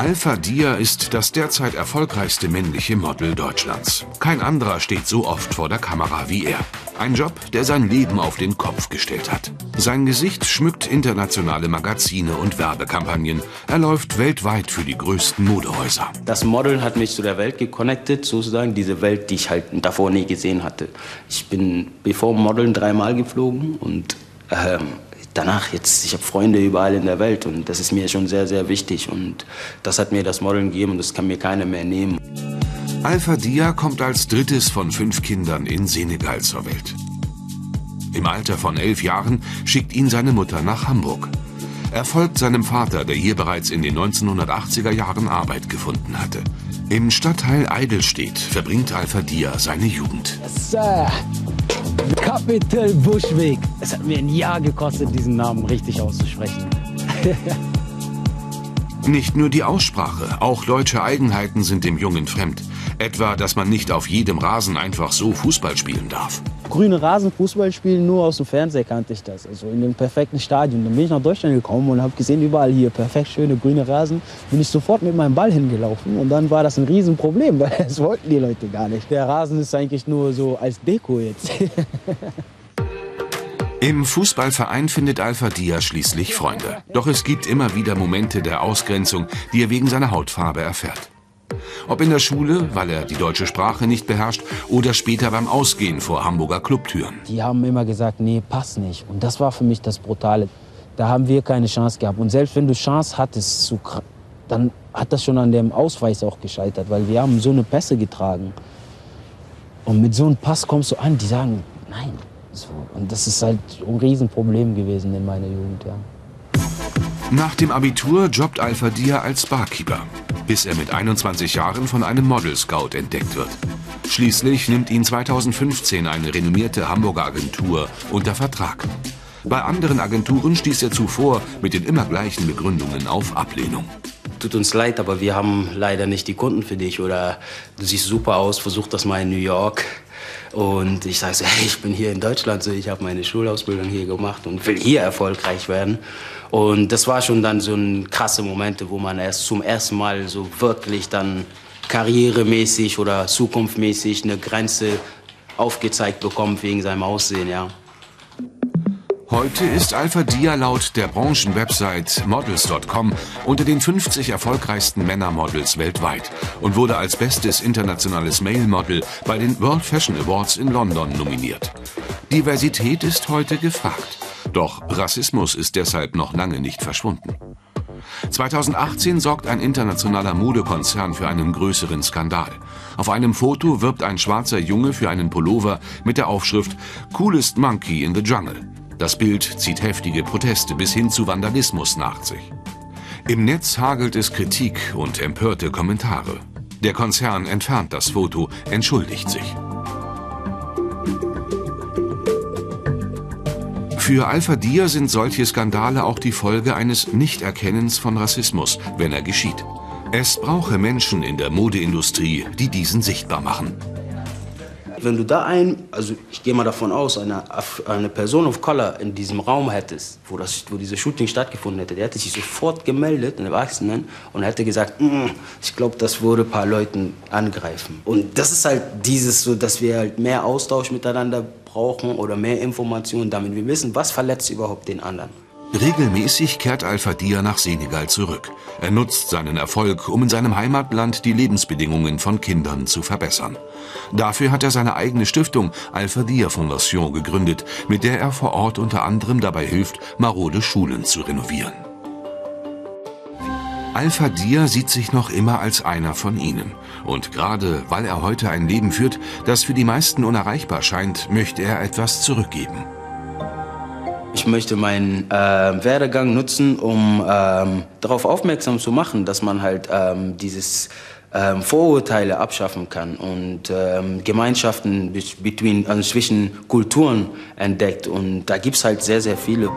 Alpha Dia ist das derzeit erfolgreichste männliche Model Deutschlands. Kein anderer steht so oft vor der Kamera wie er. Ein Job, der sein Leben auf den Kopf gestellt hat. Sein Gesicht schmückt internationale Magazine und Werbekampagnen. Er läuft weltweit für die größten Modehäuser. Das Modeln hat mich zu der Welt geconnected, sozusagen diese Welt, die ich halt davor nie gesehen hatte. Ich bin bevor Modeln dreimal geflogen und ähm, danach jetzt, ich habe Freunde überall in der Welt und das ist mir schon sehr, sehr wichtig und das hat mir das Modeln gegeben und das kann mir keiner mehr nehmen. Alpha Dia kommt als drittes von fünf Kindern in Senegal zur Welt. Im Alter von elf Jahren schickt ihn seine Mutter nach Hamburg. Er folgt seinem Vater, der hier bereits in den 1980er Jahren Arbeit gefunden hatte. Im Stadtteil Eidelstedt verbringt Alpha Dia seine Jugend. Sir, Capital Bushweg. Es hat mir ein Jahr gekostet, diesen Namen richtig auszusprechen. Nicht nur die Aussprache, auch deutsche Eigenheiten sind dem Jungen fremd. Etwa, dass man nicht auf jedem Rasen einfach so Fußball spielen darf. Grüne Rasen, Fußball spielen, nur aus dem Fernseher kannte ich das. Also in dem perfekten Stadion. Dann bin ich nach Deutschland gekommen und habe gesehen, überall hier perfekt schöne grüne Rasen. Bin ich sofort mit meinem Ball hingelaufen und dann war das ein Riesenproblem, weil das wollten die Leute gar nicht. Der Rasen ist eigentlich nur so als Deko jetzt. Im Fußballverein findet Alpha Dia schließlich Freunde. Doch es gibt immer wieder Momente der Ausgrenzung, die er wegen seiner Hautfarbe erfährt. Ob in der Schule, weil er die deutsche Sprache nicht beherrscht, oder später beim Ausgehen vor Hamburger Clubtüren. Die haben immer gesagt, nee, pass nicht. Und das war für mich das Brutale. Da haben wir keine Chance gehabt. Und selbst wenn du Chance hattest, dann hat das schon an dem Ausweis auch gescheitert, weil wir haben so eine Pässe getragen. Und mit so einem Pass kommst du an, die sagen, nein, so. Und das ist halt ein Riesenproblem gewesen in meiner Jugend, ja. Nach dem Abitur jobbt Alpha Dia als Barkeeper, bis er mit 21 Jahren von einem Model Scout entdeckt wird. Schließlich nimmt ihn 2015 eine renommierte Hamburger Agentur unter Vertrag. Bei anderen Agenturen stieß er zuvor mit den immer gleichen Begründungen auf Ablehnung. Tut uns leid, aber wir haben leider nicht die Kunden für dich oder du siehst super aus, versuch das mal in New York. Und ich sage so, hey, ich bin hier in Deutschland, so, ich habe meine Schulausbildung hier gemacht und will hier erfolgreich werden. Und das war schon dann so ein krasse Momente, wo man erst zum ersten Mal so wirklich dann karrieremäßig oder zukunftsmäßig eine Grenze aufgezeigt bekommt wegen seinem Aussehen, ja. Heute ist Alpha Dia laut der Branchenwebsite models.com unter den 50 erfolgreichsten Männermodels weltweit und wurde als bestes internationales Male Model bei den World Fashion Awards in London nominiert. Diversität ist heute gefragt. Doch Rassismus ist deshalb noch lange nicht verschwunden. 2018 sorgt ein internationaler Modekonzern für einen größeren Skandal. Auf einem Foto wirbt ein schwarzer Junge für einen Pullover mit der Aufschrift Coolest Monkey in the Jungle. Das Bild zieht heftige Proteste bis hin zu Vandalismus nach sich. Im Netz hagelt es Kritik und empörte Kommentare. Der Konzern entfernt das Foto, entschuldigt sich. Für Alpha Dia sind solche Skandale auch die Folge eines Nichterkennens von Rassismus, wenn er geschieht. Es brauche Menschen in der Modeindustrie, die diesen sichtbar machen. Wenn du da ein, also ich gehe mal davon aus, eine, eine Person of Color in diesem Raum hättest, wo, das, wo diese Shooting stattgefunden hätte, der hätte sich sofort gemeldet, einen Erwachsenen, und hätte gesagt, mm, ich glaube, das würde ein paar Leuten angreifen. Und das ist halt dieses so, dass wir halt mehr Austausch miteinander brauchen oder mehr Informationen, damit wir wissen, was verletzt überhaupt den anderen. Regelmäßig kehrt Al-Fadir nach Senegal zurück. Er nutzt seinen Erfolg, um in seinem Heimatland die Lebensbedingungen von Kindern zu verbessern. Dafür hat er seine eigene Stiftung Al-Fadir Fondation gegründet, mit der er vor Ort unter anderem dabei hilft, marode Schulen zu renovieren. Al-Fadir sieht sich noch immer als einer von ihnen. Und gerade weil er heute ein Leben führt, das für die meisten unerreichbar scheint, möchte er etwas zurückgeben. Ich möchte meinen äh, Werdegang nutzen, um ähm, darauf aufmerksam zu machen, dass man halt ähm, dieses ähm, Vorurteile abschaffen kann und ähm, Gemeinschaften between, also zwischen Kulturen entdeckt. Und da gibt es halt sehr, sehr viele.